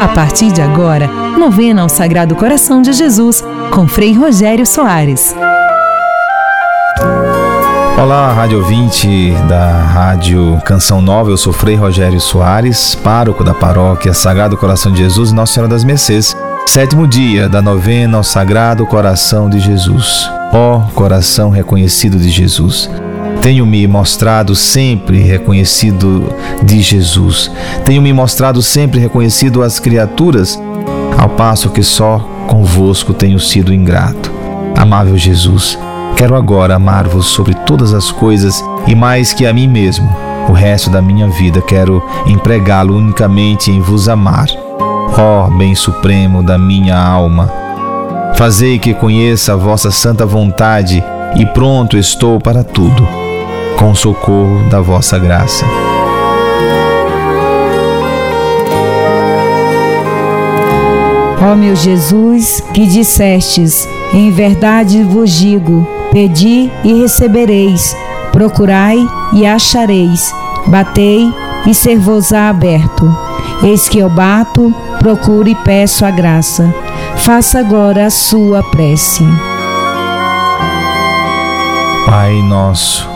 A partir de agora, novena ao Sagrado Coração de Jesus, com Frei Rogério Soares. Olá, rádio ouvinte da Rádio Canção Nova, eu sou Frei Rogério Soares, pároco da paróquia Sagrado Coração de Jesus Nossa Senhora das Mercês. Sétimo dia da novena ao Sagrado Coração de Jesus. Ó coração reconhecido de Jesus. Tenho me mostrado sempre reconhecido de Jesus. Tenho me mostrado sempre reconhecido às criaturas, ao passo que só convosco tenho sido ingrato. Amável Jesus, quero agora amar-vos sobre todas as coisas e mais que a mim mesmo. O resto da minha vida quero empregá-lo unicamente em vos amar. Ó bem supremo da minha alma, fazei que conheça a vossa santa vontade e pronto estou para tudo com o socorro da vossa graça. Ó meu Jesus, que dissestes, em verdade vos digo: pedi e recebereis, procurai e achareis, batei e ser-vos-á aberto. Eis que eu bato, procuro e peço a graça. Faça agora a sua prece. Pai nosso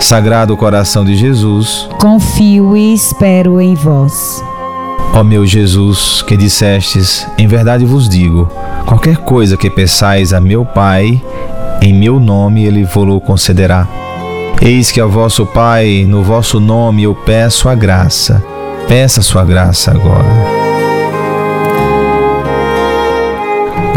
Sagrado coração de Jesus, confio e espero em vós. Ó meu Jesus, que dissestes, em verdade vos digo: qualquer coisa que peçais a meu Pai, em meu nome ele vos concederá. Eis que ao vosso Pai, no vosso nome eu peço a graça. Peça a sua graça agora.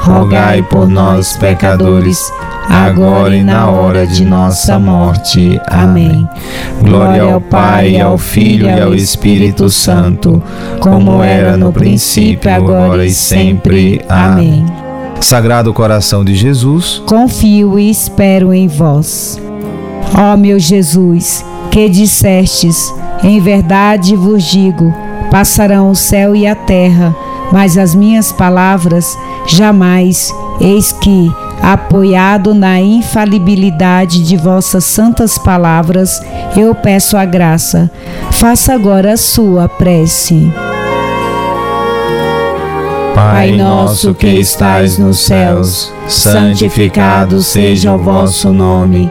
rogai por nós, pecadores, agora e na hora de nossa morte. Amém. Glória ao Pai, ao Filho e ao Espírito Santo, como era no princípio, agora e sempre. Amém. Sagrado coração de Jesus, confio e espero em vós. Ó meu Jesus, que dissestes, em verdade vos digo, passarão o céu e a terra, mas as minhas palavras jamais, eis que, apoiado na infalibilidade de vossas santas palavras, eu peço a graça. Faça agora a sua prece. Pai nosso que estais nos céus, santificado seja o vosso nome.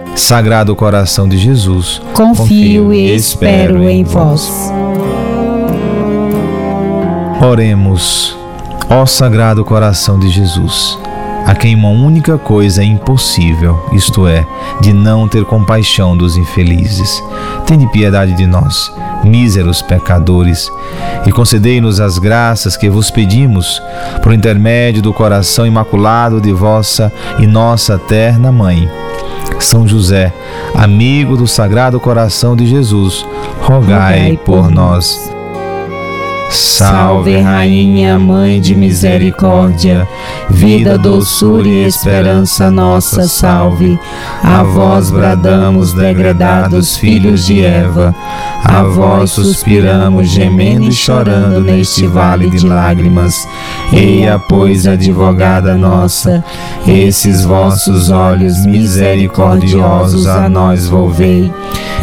Sagrado coração de Jesus, confio e espero em vós. Oremos, ó Sagrado coração de Jesus, a quem uma única coisa é impossível, isto é, de não ter compaixão dos infelizes. Tende piedade de nós, míseros pecadores, e concedei-nos as graças que vos pedimos, por intermédio do coração imaculado de vossa e nossa terna Mãe são José, amigo do Sagrado Coração de Jesus, rogai por nós. Salve, Rainha, Mãe de Misericórdia, vida, doçura e esperança nossa, salve. A vós bradamos, degradados filhos de Eva, a vós suspiramos, gemendo e chorando neste vale de lágrimas. Eia, pois, advogada nossa, esses vossos olhos misericordiosos a nós volvei,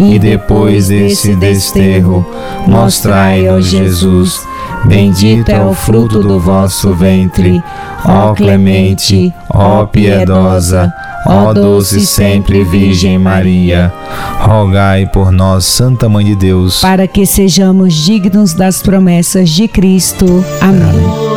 e depois desse desterro, mostrai, ó Jesus, Bendito é o fruto do vosso ventre, ó clemente, ó piedosa, ó doce sempre Virgem Maria. Rogai por nós, Santa Mãe de Deus, para que sejamos dignos das promessas de Cristo. Amém. Amém.